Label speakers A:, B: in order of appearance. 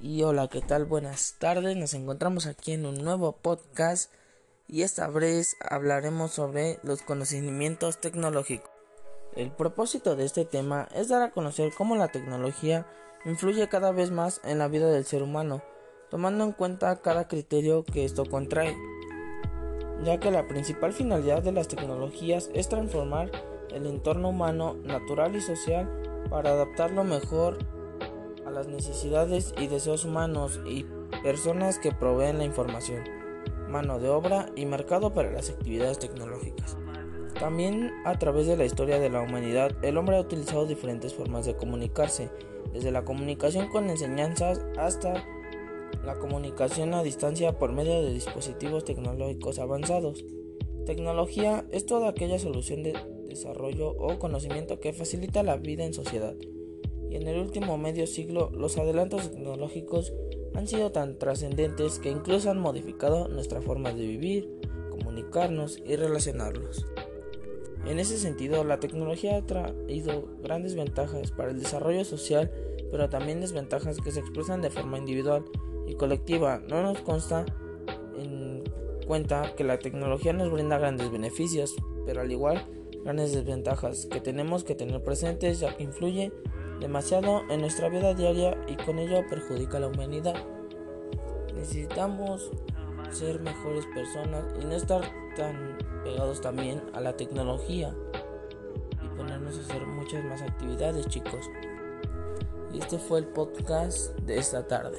A: Y hola, ¿qué tal? Buenas tardes. Nos encontramos aquí en un nuevo podcast y esta vez hablaremos sobre los conocimientos tecnológicos. El propósito de este tema es dar a conocer cómo la tecnología influye cada vez más en la vida del ser humano, tomando en cuenta cada criterio que esto contrae, ya que la principal finalidad de las tecnologías es transformar el entorno humano, natural y social para adaptarlo mejor a las necesidades y deseos humanos y personas que proveen la información, mano de obra y mercado para las actividades tecnológicas. También a través de la historia de la humanidad, el hombre ha utilizado diferentes formas de comunicarse, desde la comunicación con enseñanzas hasta la comunicación a distancia por medio de dispositivos tecnológicos avanzados. Tecnología es toda aquella solución de desarrollo o conocimiento que facilita la vida en sociedad. En el último medio siglo los adelantos tecnológicos han sido tan trascendentes que incluso han modificado nuestra forma de vivir, comunicarnos y relacionarnos. En ese sentido, la tecnología ha traído grandes ventajas para el desarrollo social, pero también desventajas que se expresan de forma individual y colectiva. No nos consta en cuenta que la tecnología nos brinda grandes beneficios, pero al igual grandes desventajas que tenemos que tener presentes ya que influye demasiado en nuestra vida diaria y con ello perjudica a la humanidad. Necesitamos ser mejores personas y no estar tan pegados también a la tecnología y ponernos a hacer muchas más actividades chicos. Y este fue el podcast de esta tarde.